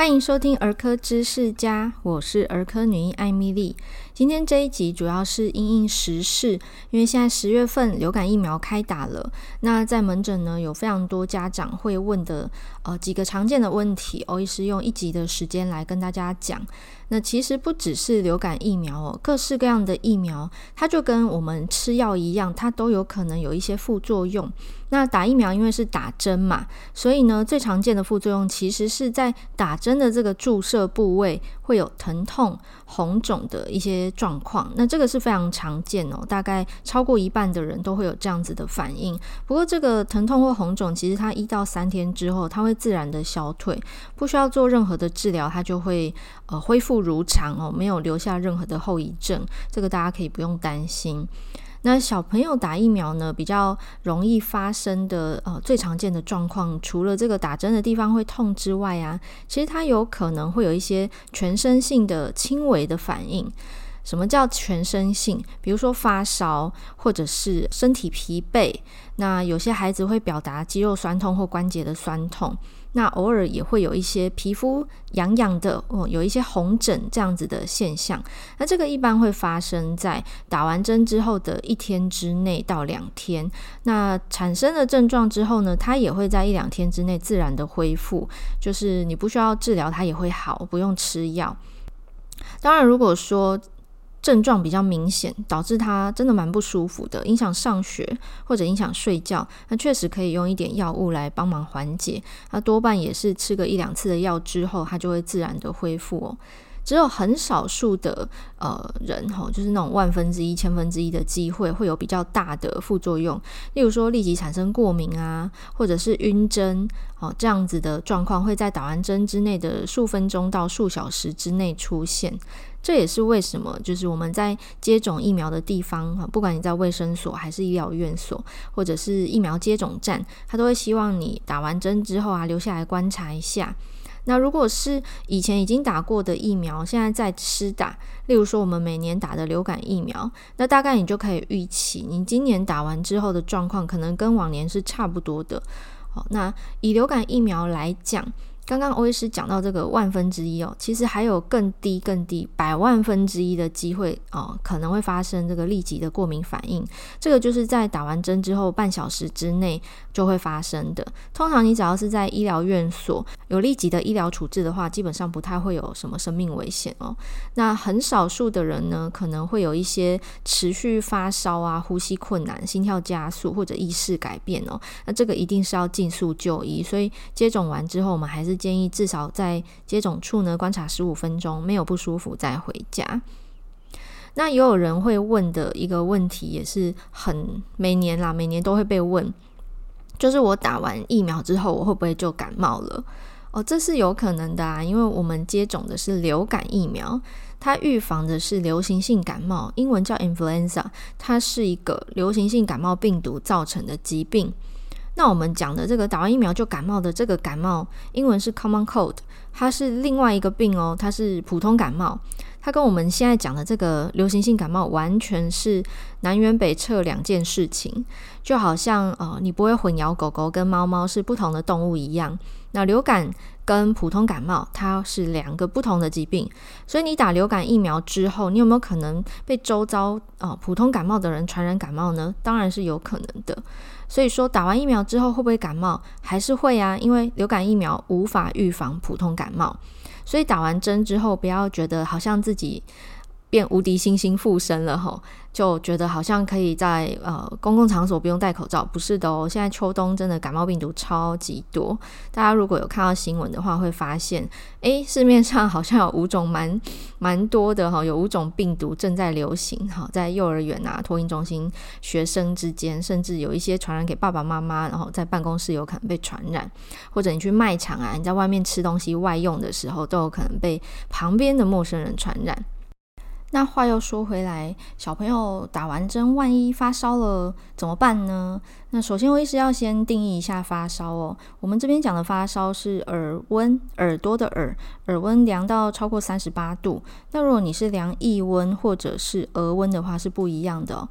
欢迎收听儿科知识家，我是儿科女医艾米丽。今天这一集主要是因应时事，因为现在十月份流感疫苗开打了。那在门诊呢，有非常多家长会问的呃几个常见的问题，欧医师用一集的时间来跟大家讲。那其实不只是流感疫苗哦，各式各样的疫苗，它就跟我们吃药一样，它都有可能有一些副作用。那打疫苗因为是打针嘛，所以呢，最常见的副作用其实是在打针的这个注射部位会有疼痛、红肿的一些状况。那这个是非常常见哦，大概超过一半的人都会有这样子的反应。不过这个疼痛或红肿，其实它一到三天之后，它会自然的消退，不需要做任何的治疗，它就会呃恢复如常哦，没有留下任何的后遗症。这个大家可以不用担心。那小朋友打疫苗呢，比较容易发生的呃最常见的状况，除了这个打针的地方会痛之外啊，其实它有可能会有一些全身性的轻微的反应。什么叫全身性？比如说发烧，或者是身体疲惫。那有些孩子会表达肌肉酸痛或关节的酸痛。那偶尔也会有一些皮肤痒痒的哦，有一些红疹这样子的现象。那这个一般会发生在打完针之后的一天之内到两天。那产生了症状之后呢，它也会在一两天之内自然的恢复，就是你不需要治疗，它也会好，不用吃药。当然，如果说症状比较明显，导致他真的蛮不舒服的，影响上学或者影响睡觉，那确实可以用一点药物来帮忙缓解。那多半也是吃个一两次的药之后，他就会自然的恢复哦。只有很少数的呃人哈，就是那种万分之一、千分之一的机会会有比较大的副作用，例如说立即产生过敏啊，或者是晕针哦，这样子的状况会在打完针之内的数分钟到数小时之内出现。这也是为什么，就是我们在接种疫苗的地方啊，不管你在卫生所还是医疗院所，或者是疫苗接种站，他都会希望你打完针之后啊，留下来观察一下。那如果是以前已经打过的疫苗，现在在施打，例如说我们每年打的流感疫苗，那大概你就可以预期，你今年打完之后的状况，可能跟往年是差不多的。好，那以流感疫苗来讲。刚刚欧医师讲到这个万分之一哦，其实还有更低、更低百万分之一的机会哦，可能会发生这个立即的过敏反应。这个就是在打完针之后半小时之内就会发生的。通常你只要是在医疗院所有立即的医疗处置的话，基本上不太会有什么生命危险哦。那很少数的人呢，可能会有一些持续发烧啊、呼吸困难、心跳加速或者意识改变哦。那这个一定是要尽速就医。所以接种完之后，我们还是。建议至少在接种处呢观察十五分钟，没有不舒服再回家。那也有人会问的一个问题，也是很每年啦，每年都会被问，就是我打完疫苗之后，我会不会就感冒了？哦，这是有可能的啊，因为我们接种的是流感疫苗，它预防的是流行性感冒，英文叫 influenza，它是一个流行性感冒病毒造成的疾病。那我们讲的这个打完疫苗就感冒的这个感冒，英文是 common cold，它是另外一个病哦，它是普通感冒，它跟我们现在讲的这个流行性感冒完全是南辕北辙两件事情，就好像呃，你不会混淆狗狗跟猫猫是不同的动物一样。那流感跟普通感冒它是两个不同的疾病，所以你打流感疫苗之后，你有没有可能被周遭啊、呃、普通感冒的人传染感冒呢？当然是有可能的。所以说，打完疫苗之后会不会感冒？还是会啊，因为流感疫苗无法预防普通感冒，所以打完针之后，不要觉得好像自己。变无敌星星附身了吼，就觉得好像可以在呃公共场所不用戴口罩，不是的哦。现在秋冬真的感冒病毒超级多，大家如果有看到新闻的话，会发现，诶，市面上好像有五种蛮蛮多的哈，有五种病毒正在流行哈，在幼儿园啊、托婴中心学生之间，甚至有一些传染给爸爸妈妈，然后在办公室有可能被传染，或者你去卖场啊，你在外面吃东西外用的时候，都有可能被旁边的陌生人传染。那话又说回来，小朋友打完针，万一发烧了怎么办呢？那首先，我也是要先定义一下发烧哦。我们这边讲的发烧是耳温，耳朵的耳，耳温量到超过三十八度。那如果你是量腋温或者是额温的话，是不一样的。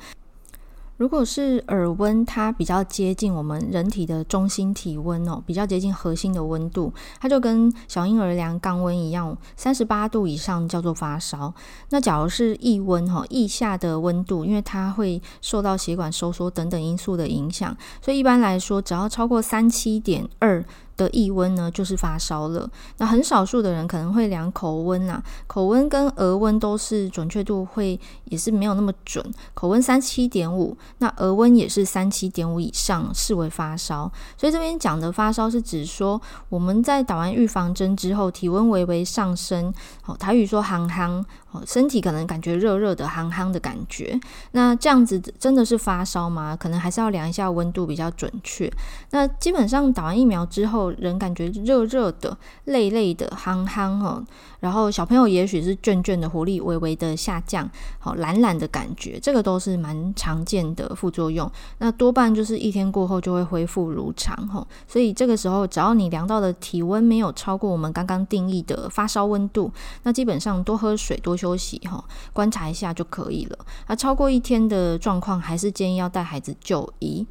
如果是耳温，它比较接近我们人体的中心体温哦，比较接近核心的温度，它就跟小婴儿量肛温一样，三十八度以上叫做发烧。那假如是腋温哈，腋下的温度，因为它会受到血管收缩等等因素的影响，所以一般来说，只要超过三七点二。的腋温呢，就是发烧了。那很少数的人可能会量口温啊，口温跟额温都是准确度会也是没有那么准。口温三七点五，那额温也是三七点五以上，视为发烧。所以这边讲的发烧是指说我们在打完预防针之后，体温微微上升，哦，台语说行行，哦身体可能感觉热热的憨憨的感觉。那这样子真的是发烧吗？可能还是要量一下温度比较准确。那基本上打完疫苗之后，人感觉热热的、累累的、憨憨哈，然后小朋友也许是倦倦的，活力微微的下降，好懒懒的感觉，这个都是蛮常见的副作用。那多半就是一天过后就会恢复如常哈，所以这个时候只要你量到的体温没有超过我们刚刚定义的发烧温度，那基本上多喝水、多休息哈，观察一下就可以了。那超过一天的状况，还是建议要带孩子就医。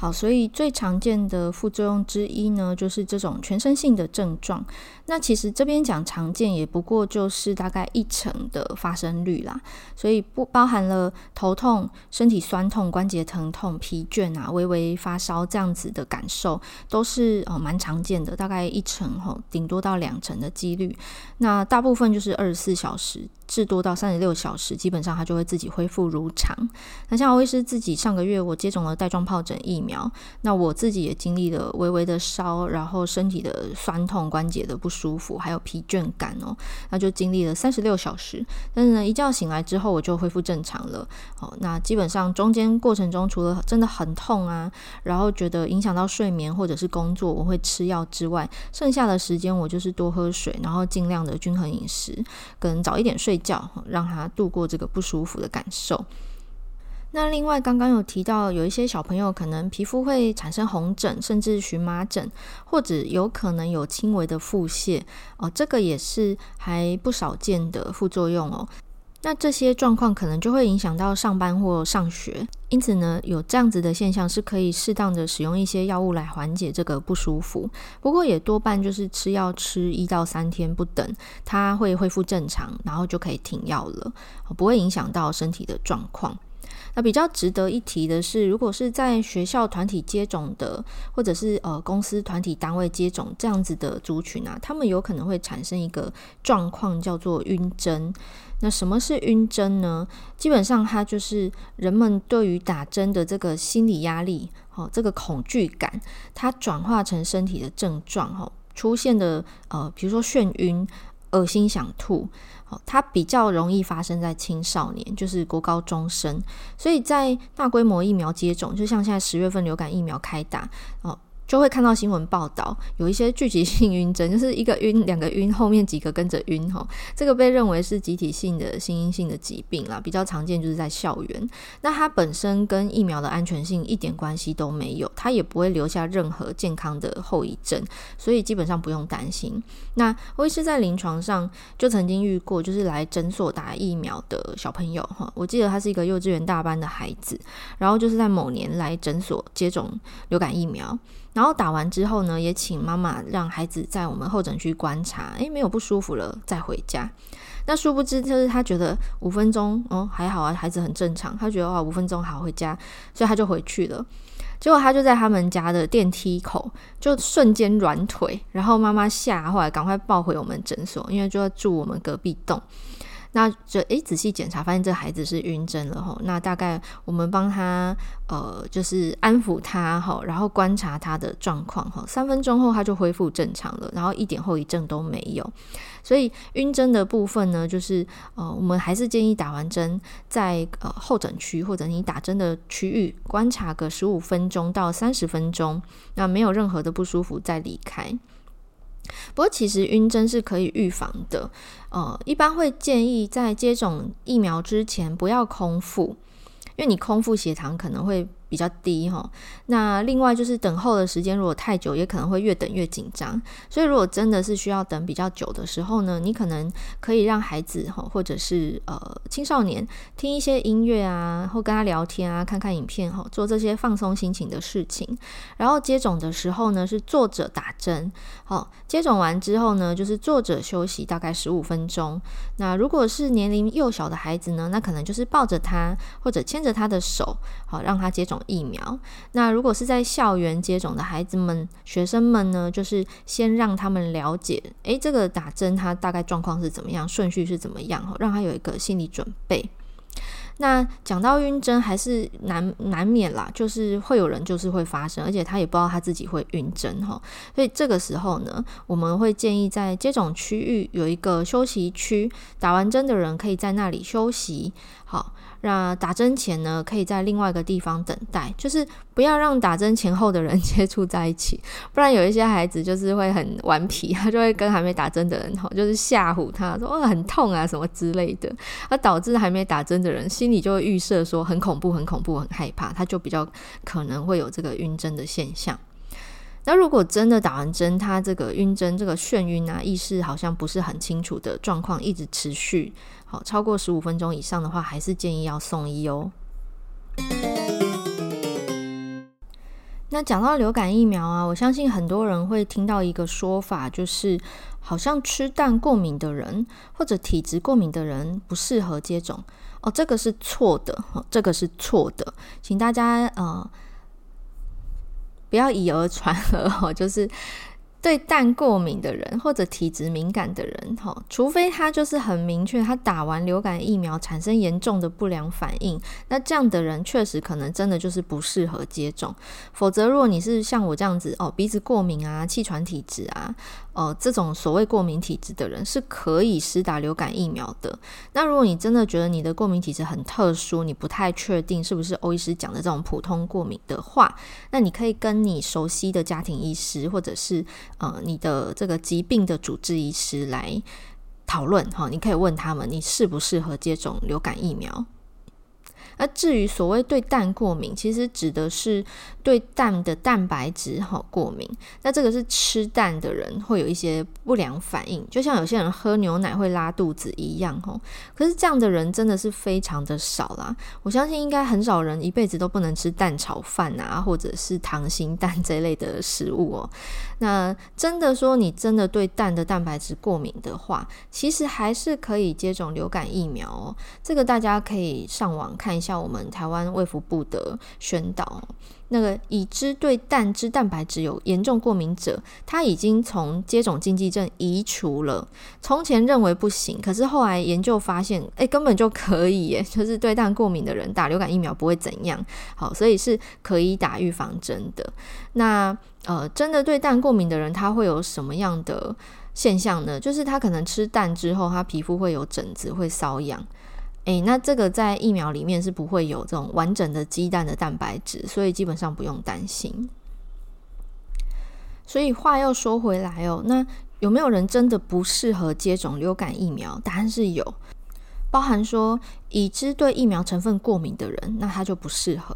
好，所以最常见的副作用之一呢，就是这种全身性的症状。那其实这边讲常见，也不过就是大概一成的发生率啦。所以不包含了头痛、身体酸痛、关节疼痛、疲倦啊、微微发烧这样子的感受，都是哦蛮常见的，大概一成吼，顶多到两成的几率。那大部分就是二十四小时。至多到三十六小时，基本上它就会自己恢复如常。那像欧医师自己上个月我接种了带状疱疹疫苗，苗那我自己也经历了微微的烧，然后身体的酸痛、关节的不舒服，还有疲倦感哦，那就经历了三十六小时。但是呢，一觉醒来之后我就恢复正常了。哦，那基本上中间过程中除了真的很痛啊，然后觉得影响到睡眠或者是工作，我会吃药之外，剩下的时间我就是多喝水，然后尽量的均衡饮食，跟早一点睡。觉让他度过这个不舒服的感受。那另外刚刚有提到，有一些小朋友可能皮肤会产生红疹，甚至荨麻疹，或者有可能有轻微的腹泻哦，这个也是还不少见的副作用哦。那这些状况可能就会影响到上班或上学，因此呢，有这样子的现象是可以适当的使用一些药物来缓解这个不舒服。不过也多半就是吃药吃一到三天不等，它会恢复正常，然后就可以停药了，不会影响到身体的状况。那比较值得一提的是，如果是在学校团体接种的，或者是呃公司团体单位接种这样子的族群啊，他们有可能会产生一个状况，叫做晕针。那什么是晕针呢？基本上它就是人们对于打针的这个心理压力，哦，这个恐惧感，它转化成身体的症状，哈，出现的呃，比如说眩晕、恶心、想吐。它比较容易发生在青少年，就是国高中生，所以在大规模疫苗接种，就像现在十月份流感疫苗开打哦。就会看到新闻报道，有一些聚集性晕针，就是一个晕，两个晕，后面几个跟着晕哈。这个被认为是集体性的心因性的疾病啦，比较常见就是在校园。那它本身跟疫苗的安全性一点关系都没有，它也不会留下任何健康的后遗症，所以基本上不用担心。那我也是在临床上就曾经遇过，就是来诊所打疫苗的小朋友哈，我记得他是一个幼稚园大班的孩子，然后就是在某年来诊所接种流感疫苗。然后打完之后呢，也请妈妈让孩子在我们候诊区观察，诶，没有不舒服了再回家。那殊不知，就是他觉得五分钟哦还好啊，孩子很正常，他觉得哇五分钟好回家，所以他就回去了。结果他就在他们家的电梯口就瞬间软腿，然后妈妈吓坏，赶快抱回我们诊所，因为就要住我们隔壁栋。那就诶，仔细检查，发现这孩子是晕针了吼。那大概我们帮他呃，就是安抚他吼，然后观察他的状况吼。三分钟后他就恢复正常了，然后一点后遗症都没有。所以晕针的部分呢，就是呃，我们还是建议打完针在呃候诊区或者你打针的区域观察个十五分钟到三十分钟，那没有任何的不舒服再离开。不过，其实晕针是可以预防的。呃，一般会建议在接种疫苗之前不要空腹，因为你空腹血糖可能会比较低哈。那另外就是等候的时间如果太久，也可能会越等越紧张。所以如果真的是需要等比较久的时候呢，你可能可以让孩子哈，或者是呃青少年听一些音乐啊，或跟他聊天啊，看看影片哈，做这些放松心情的事情。然后接种的时候呢，是坐着打针。好，接种完之后呢，就是坐着休息大概十五分钟。那如果是年龄幼小的孩子呢，那可能就是抱着他或者牵着他的手，好让他接种疫苗。那如果是在校园接种的孩子们、学生们呢，就是先让他们了解，诶，这个打针它大概状况是怎么样，顺序是怎么样，让他有一个心理准备。那讲到晕针，还是难难免啦，就是会有人就是会发生，而且他也不知道他自己会晕针哈，所以这个时候呢，我们会建议在接种区域有一个休息区，打完针的人可以在那里休息，好。那打针前呢，可以在另外一个地方等待，就是不要让打针前后的人接触在一起，不然有一些孩子就是会很顽皮，他就会跟还没打针的人吼，就是吓唬他说哦很痛啊什么之类的，而导致还没打针的人心里就会预设说很恐怖、很恐怖、很害怕，他就比较可能会有这个晕针的现象。那如果真的打完针，他这个晕针、这个眩晕啊，意识好像不是很清楚的状况一直持续，好超过十五分钟以上的话，还是建议要送医哦。那讲到流感疫苗啊，我相信很多人会听到一个说法，就是好像吃蛋过敏的人或者体质过敏的人不适合接种哦，这个是错的，这个是错的，请大家呃。不要以讹传讹，就是对蛋过敏的人或者体质敏感的人，哈除非他就是很明确，他打完流感疫苗产生严重的不良反应，那这样的人确实可能真的就是不适合接种。否则，如果你是像我这样子哦，鼻子过敏啊，气喘体质啊。呃，这种所谓过敏体质的人是可以施打流感疫苗的。那如果你真的觉得你的过敏体质很特殊，你不太确定是不是欧医师讲的这种普通过敏的话，那你可以跟你熟悉的家庭医师，或者是呃你的这个疾病的主治医师来讨论哈。你可以问他们，你适不适合接种流感疫苗。那至于所谓对蛋过敏，其实指的是对蛋的蛋白质哈过敏。那这个是吃蛋的人会有一些不良反应，就像有些人喝牛奶会拉肚子一样哈。可是这样的人真的是非常的少啦。我相信应该很少人一辈子都不能吃蛋炒饭啊，或者是溏心蛋这类的食物哦。那真的说你真的对蛋的蛋白质过敏的话，其实还是可以接种流感疫苗哦。这个大家可以上网看一下。像我们台湾卫福部的宣导，那个已知对蛋汁蛋白质有严重过敏者，他已经从接种禁忌症移除了。从前认为不行，可是后来研究发现，哎，根本就可以耶，就是对蛋过敏的人打流感疫苗不会怎样。好，所以是可以打预防针的。那呃，真的对蛋过敏的人，他会有什么样的现象呢？就是他可能吃蛋之后，他皮肤会有疹子，会瘙痒。诶，那这个在疫苗里面是不会有这种完整的鸡蛋的蛋白质，所以基本上不用担心。所以话又说回来哦，那有没有人真的不适合接种流感疫苗？答案是有。包含说已知对疫苗成分过敏的人，那他就不适合；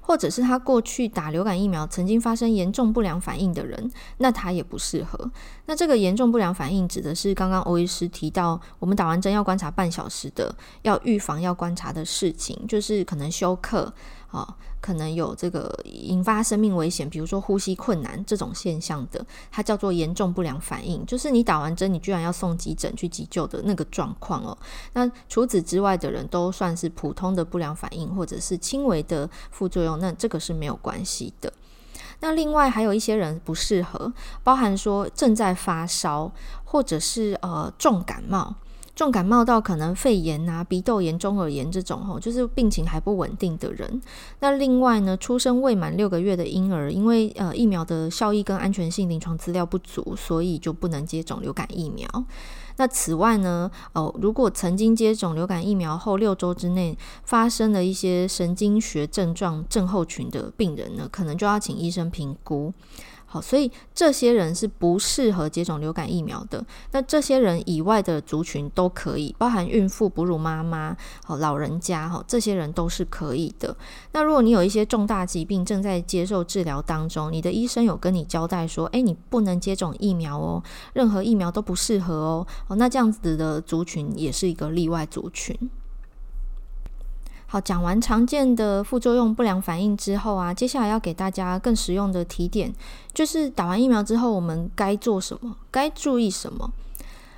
或者是他过去打流感疫苗曾经发生严重不良反应的人，那他也不适合。那这个严重不良反应指的是刚刚欧医师提到，我们打完针要观察半小时的，要预防要观察的事情，就是可能休克。哦，可能有这个引发生命危险，比如说呼吸困难这种现象的，它叫做严重不良反应，就是你打完针，你居然要送急诊去急救的那个状况哦。那除此之外的人都算是普通的不良反应，或者是轻微的副作用，那这个是没有关系的。那另外还有一些人不适合，包含说正在发烧，或者是呃重感冒。重感冒到可能肺炎啊、鼻窦炎、中耳炎这种吼，就是病情还不稳定的人。那另外呢，出生未满六个月的婴儿，因为呃疫苗的效益跟安全性临床资料不足，所以就不能接种流感疫苗。那此外呢，哦，如果曾经接种流感疫苗后六周之内发生了一些神经学症状症候群的病人呢，可能就要请医生评估。好，所以这些人是不适合接种流感疫苗的。那这些人以外的族群都可以，包含孕妇、哺乳妈妈、好老人家，哈，这些人都是可以的。那如果你有一些重大疾病正在接受治疗当中，你的医生有跟你交代说，诶，你不能接种疫苗哦，任何疫苗都不适合哦。哦，那这样子的族群也是一个例外族群。好，讲完常见的副作用、不良反应之后啊，接下来要给大家更实用的提点，就是打完疫苗之后我们该做什么，该注意什么。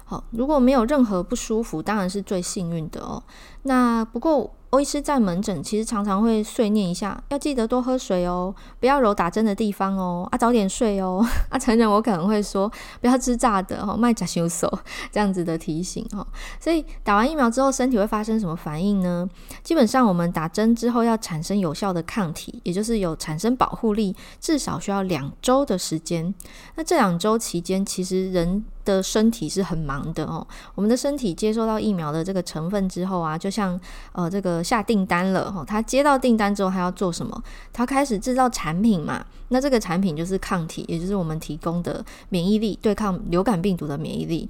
好，如果没有任何不舒服，当然是最幸运的哦。那不过。欧医师在门诊其实常常会碎念一下，要记得多喝水哦，不要揉打针的地方哦，啊早点睡哦。啊，成人我可能会说不要吃炸的哦，卖假修手这样子的提醒哦。所以打完疫苗之后，身体会发生什么反应呢？基本上我们打针之后要产生有效的抗体，也就是有产生保护力，至少需要两周的时间。那这两周期间，其实人的身体是很忙的哦。我们的身体接收到疫苗的这个成分之后啊，就像呃这个。下订单了哈，他接到订单之后，他要做什么？他开始制造产品嘛。那这个产品就是抗体，也就是我们提供的免疫力，对抗流感病毒的免疫力。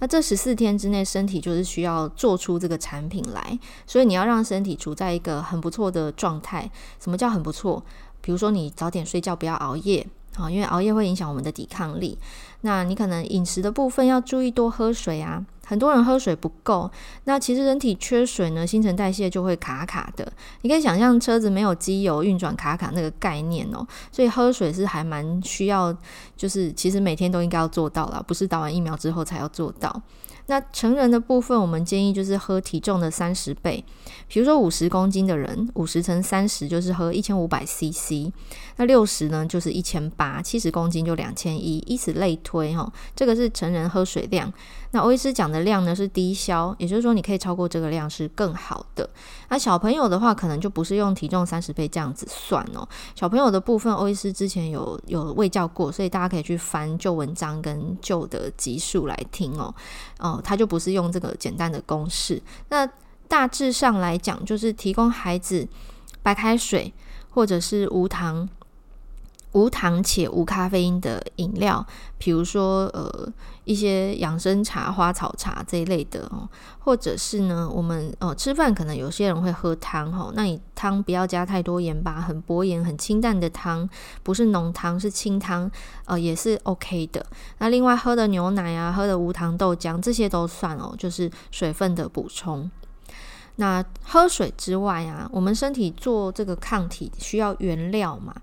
那这十四天之内，身体就是需要做出这个产品来，所以你要让身体处在一个很不错的状态。什么叫很不错？比如说你早点睡觉，不要熬夜。好，因为熬夜会影响我们的抵抗力。那你可能饮食的部分要注意多喝水啊。很多人喝水不够，那其实人体缺水呢，新陈代谢就会卡卡的。你可以想象车子没有机油运转卡卡那个概念哦。所以喝水是还蛮需要，就是其实每天都应该要做到啦，不是打完疫苗之后才要做到。那成人的部分，我们建议就是喝体重的三十倍，比如说五十公斤的人，五十乘三十就是喝一千五百 CC，那六十呢就是一千八，七十公斤就两千一，以此类推哈。这个是成人喝水量。那欧医师讲的量呢是低消，也就是说你可以超过这个量是更好的。那小朋友的话，可能就不是用体重三十倍这样子算哦。小朋友的部分，欧医师之前有有卫教过，所以大家可以去翻旧文章跟旧的集数来听哦。哦，它就不是用这个简单的公式。那大致上来讲，就是提供孩子白开水或者是无糖。无糖且无咖啡因的饮料，比如说呃一些养生茶、花草茶这一类的哦，或者是呢，我们呃吃饭可能有些人会喝汤哈，那你汤不要加太多盐巴，很薄盐、很清淡的汤，不是浓汤是清汤，呃也是 OK 的。那另外喝的牛奶啊，喝的无糖豆浆这些都算哦，就是水分的补充。那喝水之外啊，我们身体做这个抗体需要原料嘛。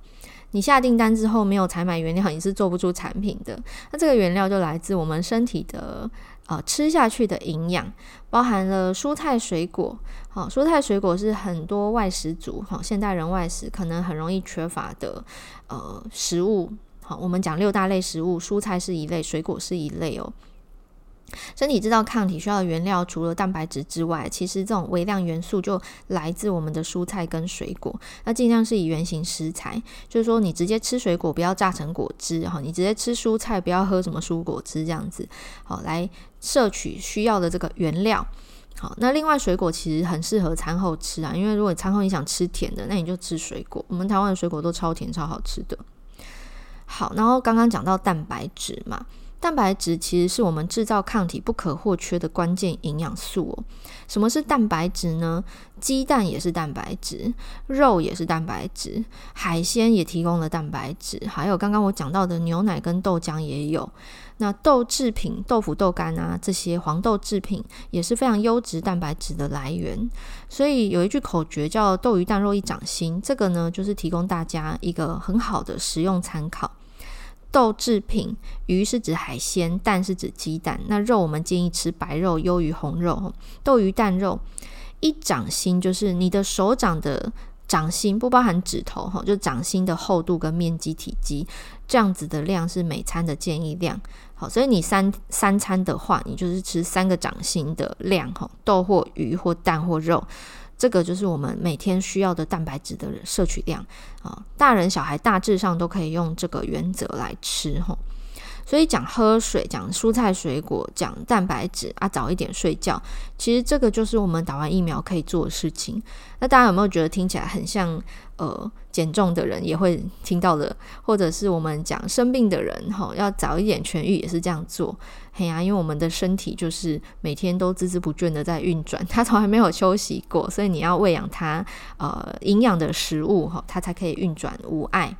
你下订单之后没有采买原料，你是做不出产品的。那这个原料就来自我们身体的呃吃下去的营养，包含了蔬菜水果。好，蔬菜水果是很多外食族，好，现代人外食可能很容易缺乏的呃食物。好，我们讲六大类食物，蔬菜是一类，水果是一类哦。身体制造抗体需要的原料，除了蛋白质之外，其实这种微量元素就来自我们的蔬菜跟水果。那尽量是以原型食材，就是说你直接吃水果，不要榨成果汁哈；你直接吃蔬菜，不要喝什么蔬果汁这样子。好，来摄取需要的这个原料。好，那另外水果其实很适合餐后吃啊，因为如果餐后你想吃甜的，那你就吃水果。我们台湾的水果都超甜、超好吃的。好，然后刚刚讲到蛋白质嘛。蛋白质其实是我们制造抗体不可或缺的关键营养素哦。什么是蛋白质呢？鸡蛋也是蛋白质，肉也是蛋白质，海鲜也提供了蛋白质，还有刚刚我讲到的牛奶跟豆浆也有。那豆制品、豆腐、豆干啊，这些黄豆制品也是非常优质蛋白质的来源。所以有一句口诀叫“豆鱼蛋肉一掌心”，这个呢就是提供大家一个很好的食用参考。豆制品，鱼是指海鲜，蛋是指鸡蛋。那肉我们建议吃白肉，优于红肉。豆鱼蛋肉一掌心，就是你的手掌的掌心，不包含指头哈，就掌心的厚度跟面积体积，这样子的量是每餐的建议量。好，所以你三三餐的话，你就是吃三个掌心的量哈，豆或鱼或蛋或肉。这个就是我们每天需要的蛋白质的摄取量啊，大人小孩大致上都可以用这个原则来吃哈。所以讲喝水、讲蔬菜水果、讲蛋白质啊，早一点睡觉，其实这个就是我们打完疫苗可以做的事情。那大家有没有觉得听起来很像呃减重的人也会听到的，或者是我们讲生病的人哈，要早一点痊愈也是这样做。嘿呀、因为我们的身体就是每天都孜孜不倦的在运转，它从来没有休息过，所以你要喂养它呃营养的食物哈，它才可以运转无碍。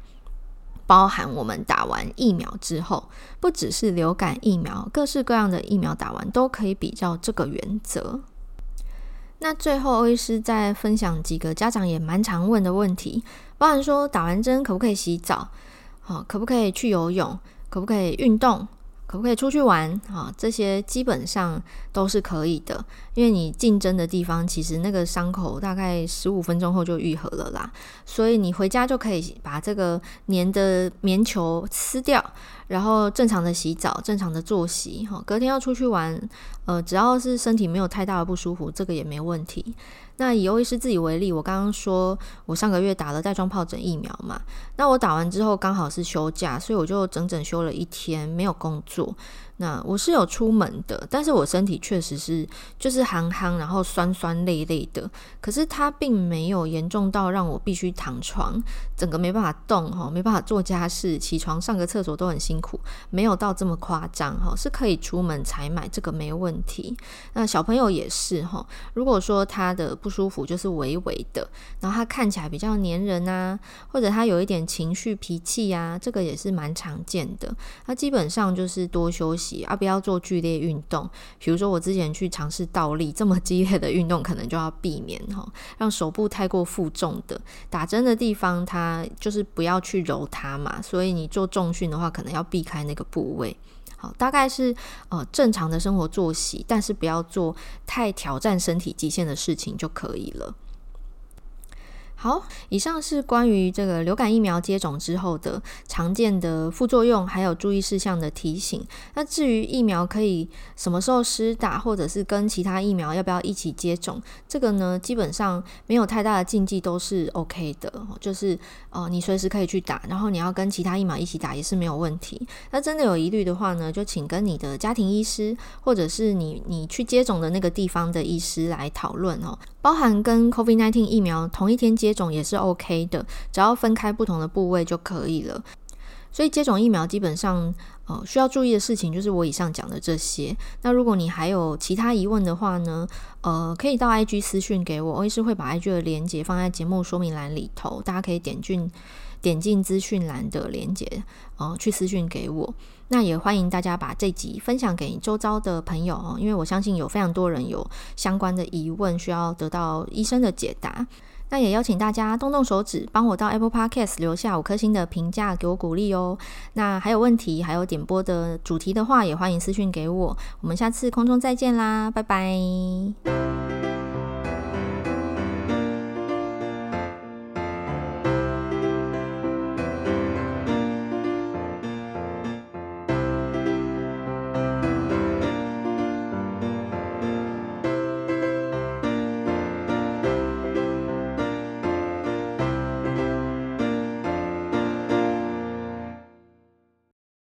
包含我们打完疫苗之后，不只是流感疫苗，各式各样的疫苗打完都可以比较这个原则。那最后，欧医师再分享几个家长也蛮常问的问题，包含说打完针可不可以洗澡？好，可不可以去游泳？可不可以运动？可不可以出去玩？啊，这些基本上都是可以的，因为你进针的地方其实那个伤口大概十五分钟后就愈合了啦，所以你回家就可以把这个粘的棉球撕掉，然后正常的洗澡，正常的作息，哈，隔天要出去玩，呃，只要是身体没有太大的不舒服，这个也没问题。那以欧医师自己为例，我刚刚说我上个月打了带状疱疹疫苗嘛，那我打完之后刚好是休假，所以我就整整休了一天，没有工作。那我是有出门的，但是我身体确实是就是憨憨，然后酸酸累累的。可是它并没有严重到让我必须躺床，整个没办法动哈，没办法做家事，起床上个厕所都很辛苦，没有到这么夸张哈，是可以出门采买，这个没问题。那小朋友也是哈，如果说他的不舒服就是微微的，然后他看起来比较黏人啊，或者他有一点情绪脾气啊，这个也是蛮常见的。他基本上就是多休息。啊，不要做剧烈运动，比如说我之前去尝试倒立，这么激烈的运动可能就要避免哈，让手部太过负重的打针的地方，它就是不要去揉它嘛，所以你做重训的话，可能要避开那个部位。好，大概是呃正常的生活作息，但是不要做太挑战身体极限的事情就可以了。好，以上是关于这个流感疫苗接种之后的常见的副作用，还有注意事项的提醒。那至于疫苗可以什么时候施打，或者是跟其他疫苗要不要一起接种，这个呢，基本上没有太大的禁忌，都是 OK 的。就是呃，你随时可以去打，然后你要跟其他疫苗一起打也是没有问题。那真的有疑虑的话呢，就请跟你的家庭医师，或者是你你去接种的那个地方的医师来讨论哦。包含跟 COVID-19 疫苗同一天接种也是 OK 的，只要分开不同的部位就可以了。所以接种疫苗基本上，呃，需要注意的事情就是我以上讲的这些。那如果你还有其他疑问的话呢，呃，可以到 IG 私讯给我，我也是会把 IG 的连接放在节目说明栏里头，大家可以点进点进资讯栏的连接，呃，去私讯给我。那也欢迎大家把这集分享给周遭的朋友哦，因为我相信有非常多人有相关的疑问需要得到医生的解答。那也邀请大家动动手指，帮我到 Apple Podcast 留下五颗星的评价，给我鼓励哦。那还有问题，还有点播的主题的话，也欢迎私讯给我。我们下次空中再见啦，拜拜。